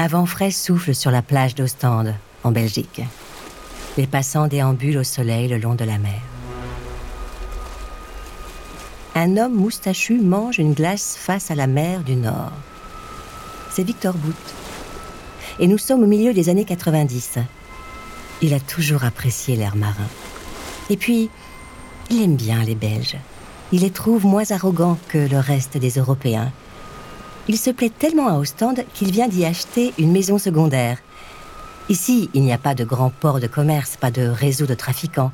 Un vent frais souffle sur la plage d'Ostende, en Belgique. Les passants déambulent au soleil le long de la mer. Un homme moustachu mange une glace face à la mer du Nord. C'est Victor Bout. Et nous sommes au milieu des années 90. Il a toujours apprécié l'air marin. Et puis, il aime bien les Belges. Il les trouve moins arrogants que le reste des Européens. Il se plaît tellement à Ostende qu'il vient d'y acheter une maison secondaire. Ici, il n'y a pas de grands ports de commerce, pas de réseau de trafiquants.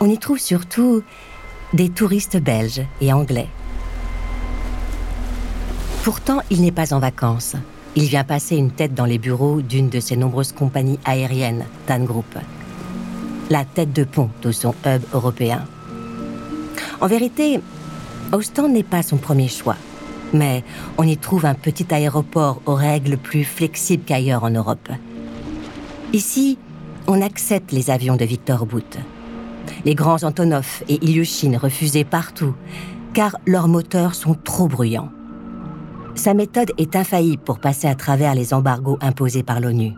On y trouve surtout des touristes belges et anglais. Pourtant, il n'est pas en vacances. Il vient passer une tête dans les bureaux d'une de ses nombreuses compagnies aériennes, TAN Group. La tête de pont de son hub européen. En vérité, Ostend n'est pas son premier choix. Mais on y trouve un petit aéroport aux règles plus flexibles qu'ailleurs en Europe. Ici, on accepte les avions de Victor Bout. Les grands Antonov et Ilyushin refusaient partout, car leurs moteurs sont trop bruyants. Sa méthode est infaillible pour passer à travers les embargos imposés par l'ONU.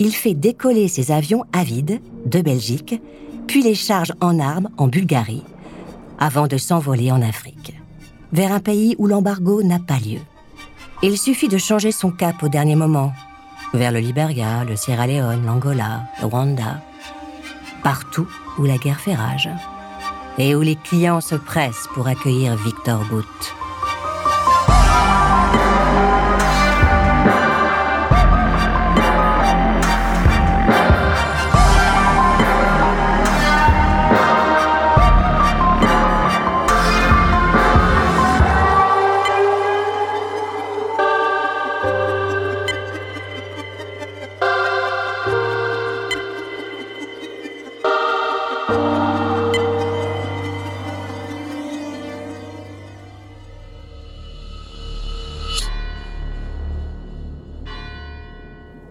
Il fait décoller ses avions à vide de Belgique, puis les charge en armes en Bulgarie, avant de s'envoler en Afrique, vers un pays où l'embargo n'a pas lieu. Il suffit de changer son cap au dernier moment, vers le Liberia, le Sierra Leone, l'Angola, le Rwanda, partout où la guerre fait rage et où les clients se pressent pour accueillir Victor Bout.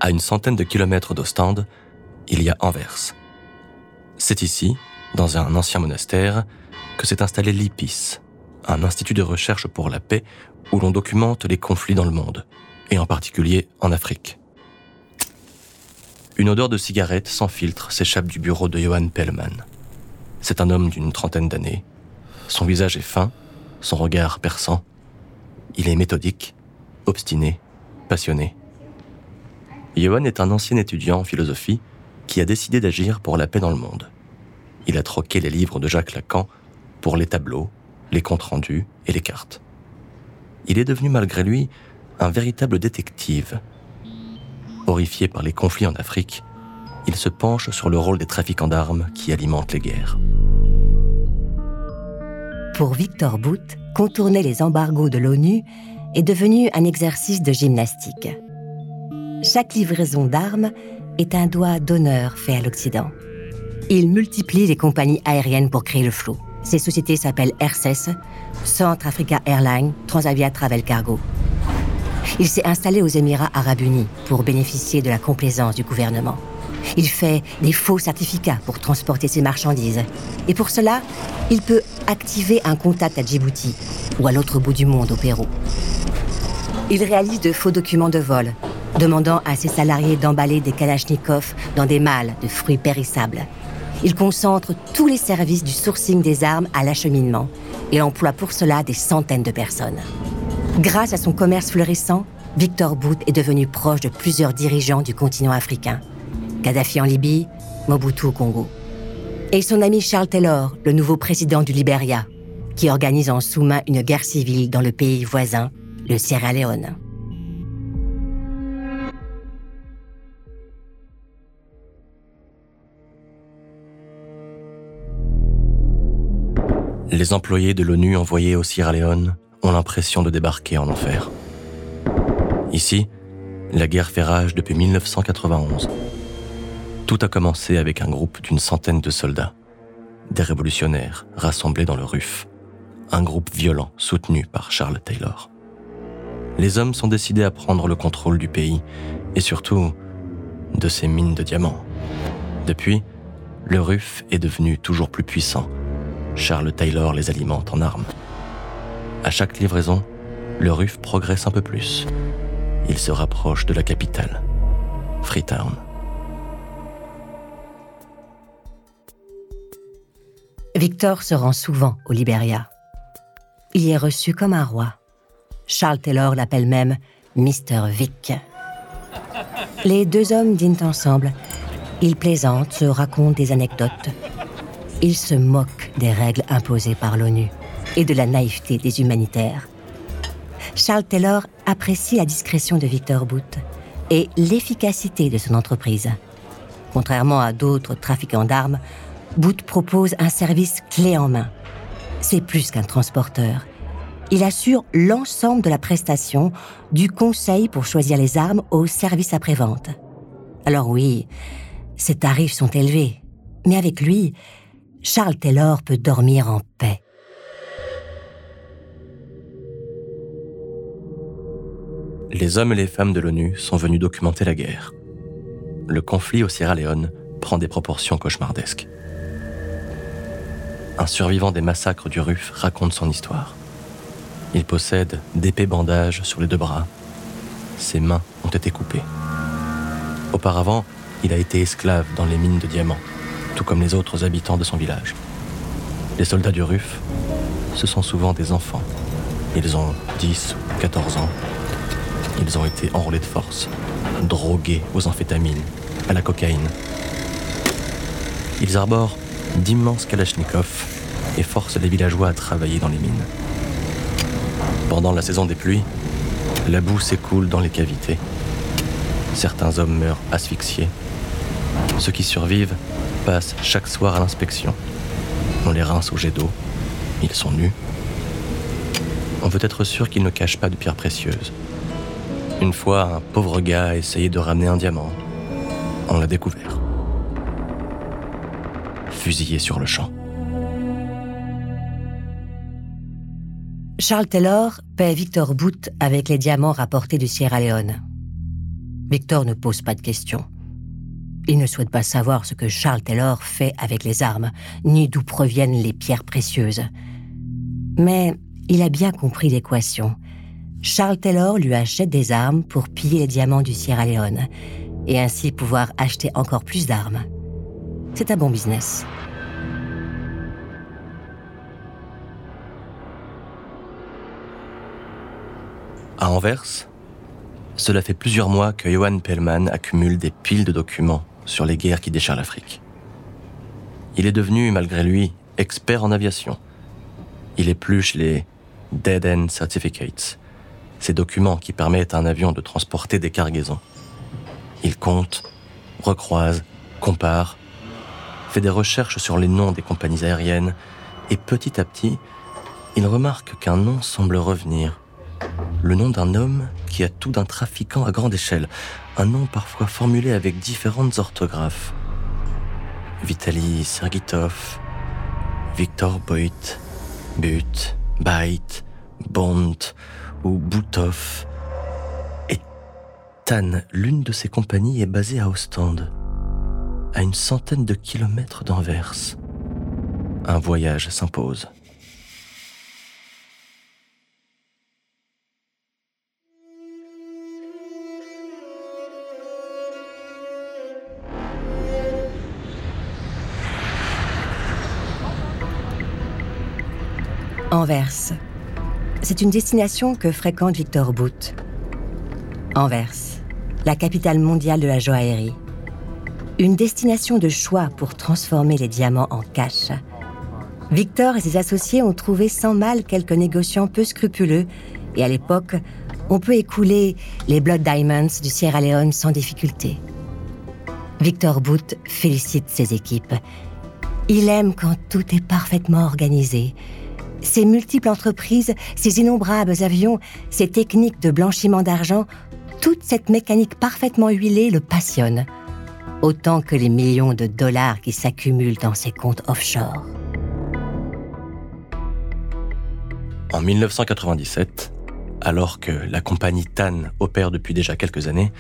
À une centaine de kilomètres d'Ostende, il y a Anvers. C'est ici, dans un ancien monastère, que s'est installé l'IPIS, un institut de recherche pour la paix où l'on documente les conflits dans le monde, et en particulier en Afrique. Une odeur de cigarette sans filtre s'échappe du bureau de Johan Pellman. C'est un homme d'une trentaine d'années. Son visage est fin, son regard perçant. Il est méthodique, obstiné, passionné. Johan est un ancien étudiant en philosophie qui a décidé d'agir pour la paix dans le monde. Il a troqué les livres de Jacques Lacan pour les tableaux, les comptes rendus et les cartes. Il est devenu malgré lui un véritable détective. Horrifié par les conflits en Afrique, il se penche sur le rôle des trafiquants d'armes qui alimentent les guerres. Pour Victor Bout, contourner les embargos de l'ONU est devenu un exercice de gymnastique chaque livraison d'armes est un doigt d'honneur fait à l'Occident. Il multiplie les compagnies aériennes pour créer le flot. Ces sociétés s'appellent RSS, Centre Africa Airlines, Transavia Travel Cargo. Il s'est installé aux Émirats arabes unis pour bénéficier de la complaisance du gouvernement. Il fait des faux certificats pour transporter ses marchandises. Et pour cela, il peut activer un contact à Djibouti ou à l'autre bout du monde au Pérou. Il réalise de faux documents de vol demandant à ses salariés d'emballer des kalachnikovs dans des malles de fruits périssables. Il concentre tous les services du sourcing des armes à l'acheminement et emploie pour cela des centaines de personnes. Grâce à son commerce florissant, Victor Bout est devenu proche de plusieurs dirigeants du continent africain. Kadhafi en Libye, Mobutu au Congo. Et son ami Charles Taylor, le nouveau président du Liberia, qui organise en sous-main une guerre civile dans le pays voisin, le Sierra Leone. Les employés de l'ONU envoyés au Sierra Leone ont l'impression de débarquer en enfer. Ici, la guerre fait rage depuis 1991. Tout a commencé avec un groupe d'une centaine de soldats, des révolutionnaires rassemblés dans le RUF, un groupe violent soutenu par Charles Taylor. Les hommes sont décidés à prendre le contrôle du pays et surtout de ses mines de diamants. Depuis, le RUF est devenu toujours plus puissant Charles Taylor les alimente en armes. À chaque livraison, le RUF progresse un peu plus. il se rapproche de la capitale, Freetown. Victor se rend souvent au Liberia. Il est reçu comme un roi. Charles Taylor l'appelle même Mr. Vic. Les deux hommes dînent ensemble. Ils plaisantent, se racontent des anecdotes. Ils se moquent des règles imposées par l'ONU et de la naïveté des humanitaires. Charles Taylor apprécie la discrétion de Victor Booth et l'efficacité de son entreprise. Contrairement à d'autres trafiquants d'armes, Booth propose un service clé en main. C'est plus qu'un transporteur. Il assure l'ensemble de la prestation, du conseil pour choisir les armes au service après-vente. Alors oui, ses tarifs sont élevés, mais avec lui, Charles Taylor peut dormir en paix. Les hommes et les femmes de l'ONU sont venus documenter la guerre. Le conflit au Sierra Leone prend des proportions cauchemardesques un survivant des massacres du RUF raconte son histoire. Il possède d'épais bandages sur les deux bras. Ses mains ont été coupées. Auparavant, il a été esclave dans les mines de diamants, tout comme les autres habitants de son village. Les soldats du RUF, ce sont souvent des enfants. Ils ont 10 ou 14 ans. Ils ont été enrôlés de force, drogués aux amphétamines, à la cocaïne. Ils arborent d'immenses kalachnikovs et forcent les villageois à travailler dans les mines. Pendant la saison des pluies, la boue s'écoule dans les cavités. Certains hommes meurent asphyxiés. Ceux qui survivent passent chaque soir à l'inspection. On les rince au jet d'eau. Ils sont nus. On veut être sûr qu'ils ne cachent pas de pierres précieuses. Une fois, un pauvre gars a essayé de ramener un diamant. On l'a découvert fusillé sur le champ. Charles Taylor paie Victor Booth avec les diamants rapportés du Sierra Leone. Victor ne pose pas de questions. Il ne souhaite pas savoir ce que Charles Taylor fait avec les armes, ni d'où proviennent les pierres précieuses. Mais il a bien compris l'équation. Charles Taylor lui achète des armes pour piller les diamants du Sierra Leone et ainsi pouvoir acheter encore plus d'armes. C'est un bon business. À Anvers, cela fait plusieurs mois que Johan Pellman accumule des piles de documents sur les guerres qui déchirent l'Afrique. Il est devenu, malgré lui, expert en aviation. Il épluche les Dead End Certificates, ces documents qui permettent à un avion de transporter des cargaisons. Il compte, recroise, compare, fait des recherches sur les noms des compagnies aériennes, et petit à petit, il remarque qu'un nom semble revenir le nom d'un homme qui a tout d'un trafiquant à grande échelle, un nom parfois formulé avec différentes orthographes. Vitaly Sergitov, Victor Boit, But, Bait, Bond ou Boutov. Et Tan, l'une de ces compagnies, est basée à Ostende, à une centaine de kilomètres d'Anvers. Un voyage s'impose. Anvers. C'est une destination que fréquente Victor Booth. Anvers, la capitale mondiale de la joaillerie. Une destination de choix pour transformer les diamants en cash. Victor et ses associés ont trouvé sans mal quelques négociants peu scrupuleux et à l'époque, on peut écouler les Blood Diamonds du Sierra Leone sans difficulté. Victor Booth félicite ses équipes. Il aime quand tout est parfaitement organisé ces multiples entreprises, ces innombrables avions, ces techniques de blanchiment d'argent, toute cette mécanique parfaitement huilée le passionne, autant que les millions de dollars qui s'accumulent dans ses comptes offshore. En 1997, alors que la compagnie TAN opère depuis déjà quelques années,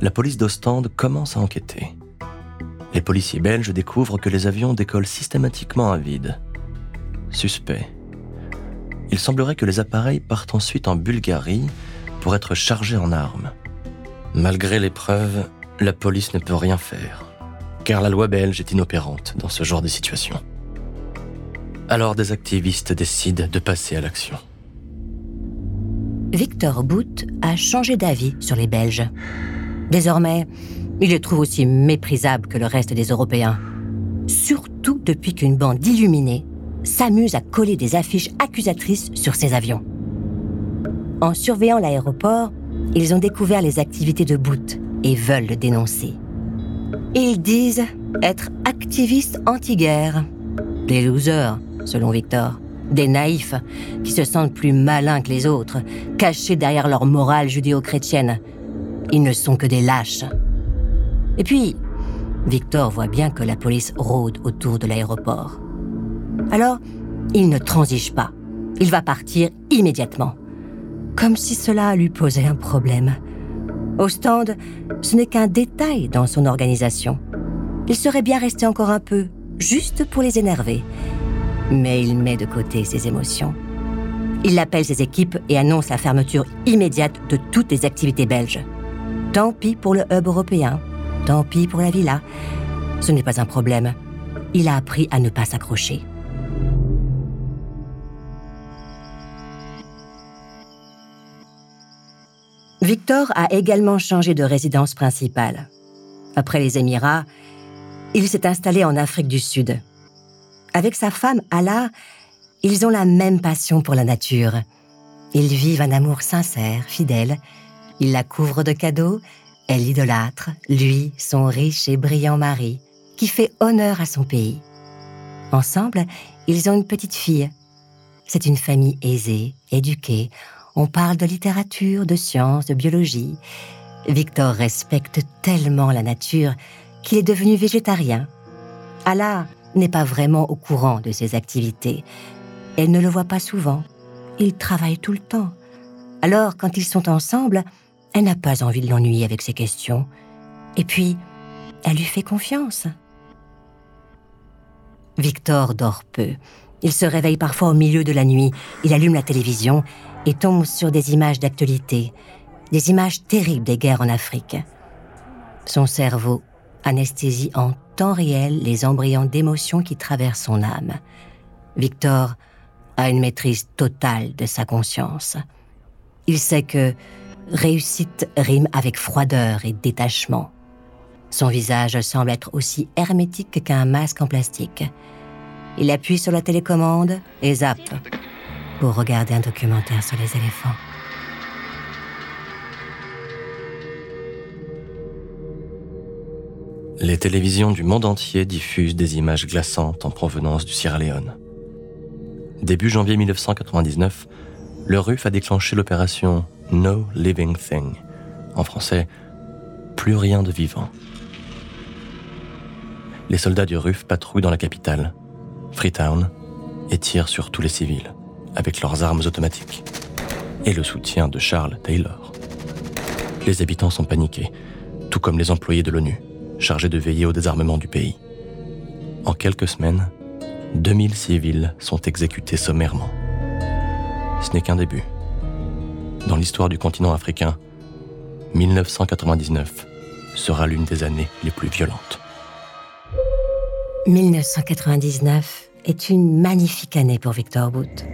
la police d'Ostende commence à enquêter. Les policiers belges découvrent que les avions décollent systématiquement à vide. Suspect. Il semblerait que les appareils partent ensuite en Bulgarie, pour être chargé en armes. Malgré les preuves, la police ne peut rien faire, car la loi belge est inopérante dans ce genre de situation. Alors des activistes décident de passer à l'action. Victor Boot a changé d'avis sur les Belges. Désormais, il les trouve aussi méprisables que le reste des Européens. Surtout depuis qu'une bande d'illuminés s'amuse à coller des affiches accusatrices sur ses avions. En surveillant l'aéroport, ils ont découvert les activités de Boot et veulent le dénoncer. Ils disent être activistes anti-guerre. Des losers, selon Victor. Des naïfs qui se sentent plus malins que les autres, cachés derrière leur morale judéo-chrétienne. Ils ne sont que des lâches. Et puis, Victor voit bien que la police rôde autour de l'aéroport. Alors, il ne transige pas. Il va partir immédiatement. Comme si cela lui posait un problème. Au stand, ce n'est qu'un détail dans son organisation. Il serait bien resté encore un peu, juste pour les énerver. Mais il met de côté ses émotions. Il appelle ses équipes et annonce la fermeture immédiate de toutes les activités belges. Tant pis pour le hub européen, tant pis pour la villa. Ce n'est pas un problème. Il a appris à ne pas s'accrocher. Victor a également changé de résidence principale. Après les Émirats, il s'est installé en Afrique du Sud. Avec sa femme Ala, ils ont la même passion pour la nature. Ils vivent un amour sincère, fidèle. Il la couvre de cadeaux, elle l'idolâtre, lui, son riche et brillant mari, qui fait honneur à son pays. Ensemble, ils ont une petite fille. C'est une famille aisée, éduquée. On parle de littérature, de sciences, de biologie. Victor respecte tellement la nature qu'il est devenu végétarien. Allah n'est pas vraiment au courant de ses activités. Elle ne le voit pas souvent. Il travaille tout le temps. Alors, quand ils sont ensemble, elle n'a pas envie de l'ennuyer avec ses questions. Et puis, elle lui fait confiance. Victor dort peu. Il se réveille parfois au milieu de la nuit. Il allume la télévision et tombe sur des images d'actualité, des images terribles des guerres en Afrique. Son cerveau anesthésie en temps réel les embryons d'émotions qui traversent son âme. Victor a une maîtrise totale de sa conscience. Il sait que réussite rime avec froideur et détachement. Son visage semble être aussi hermétique qu'un masque en plastique. Il appuie sur la télécommande et zappe pour regarder un documentaire sur les éléphants. Les télévisions du monde entier diffusent des images glaçantes en provenance du Sierra Leone. Début janvier 1999, le RUF a déclenché l'opération No Living Thing, en français, plus rien de vivant. Les soldats du RUF patrouillent dans la capitale, Freetown, et tirent sur tous les civils, avec leurs armes automatiques, et le soutien de Charles Taylor. Les habitants sont paniqués, tout comme les employés de l'ONU chargé de veiller au désarmement du pays. En quelques semaines, 2000 civils sont exécutés sommairement. Ce n'est qu'un début. Dans l'histoire du continent africain, 1999 sera l'une des années les plus violentes. 1999 est une magnifique année pour Victor Boot.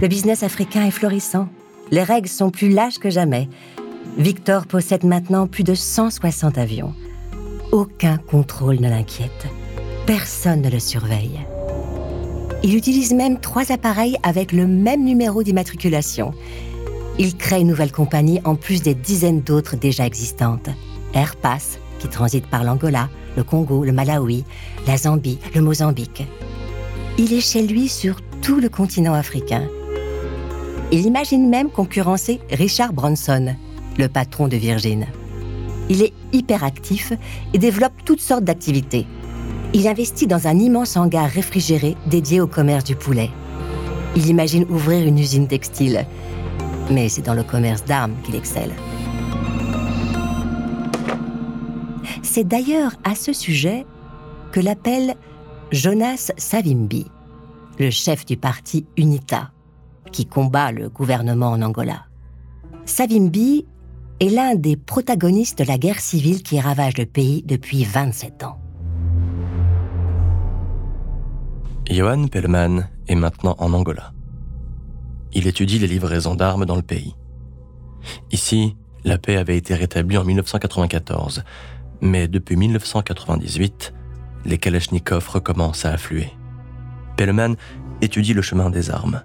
Le business africain est florissant. Les règles sont plus lâches que jamais. Victor possède maintenant plus de 160 avions aucun contrôle ne l'inquiète. Personne ne le surveille. Il utilise même trois appareils avec le même numéro d'immatriculation. Il crée une nouvelle compagnie en plus des dizaines d'autres déjà existantes. Airpass, qui transite par l'Angola, le Congo, le Malawi, la Zambie, le Mozambique. Il est chez lui sur tout le continent africain. Il imagine même concurrencer Richard Branson, le patron de Virgin. Il est hyperactif et développe toutes sortes d'activités. Il investit dans un immense hangar réfrigéré dédié au commerce du poulet. Il imagine ouvrir une usine textile. Mais c'est dans le commerce d'armes qu'il excelle. C'est d'ailleurs à ce sujet que l'appelle Jonas Savimbi, le chef du parti UNITA, qui combat le gouvernement en Angola. Savimbi est l'un des protagonistes de la guerre civile qui ravage le pays depuis 27 ans. Johan Pellman est maintenant en Angola. Il étudie les livraisons d'armes dans le pays. Ici, la paix avait été rétablie en 1994, mais depuis 1998, les Kalachnikovs recommencent à affluer. Pellman étudie le chemin des armes,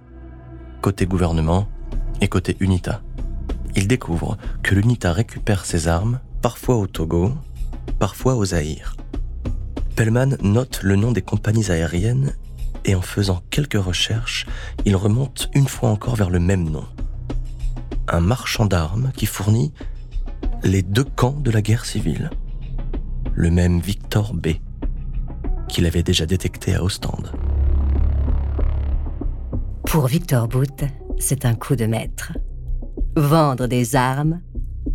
côté gouvernement et côté UNITA. Il découvre que l'UNITA récupère ses armes, parfois au Togo, parfois au Zaïre. Pellman note le nom des compagnies aériennes et en faisant quelques recherches, il remonte une fois encore vers le même nom. Un marchand d'armes qui fournit les deux camps de la guerre civile. Le même Victor B, qu'il avait déjà détecté à Ostende. Pour Victor Booth, c'est un coup de maître. Vendre des armes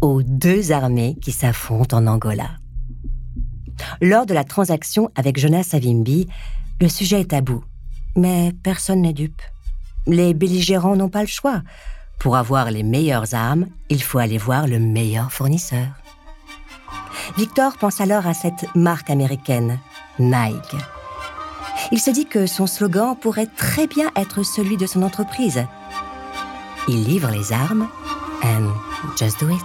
aux deux armées qui s'affrontent en Angola. Lors de la transaction avec Jonas Savimbi, le sujet est tabou. Mais personne n'est dupe. Les belligérants n'ont pas le choix. Pour avoir les meilleures armes, il faut aller voir le meilleur fournisseur. Victor pense alors à cette marque américaine, Nike. Il se dit que son slogan pourrait très bien être celui de son entreprise. Il livre les armes and just do it.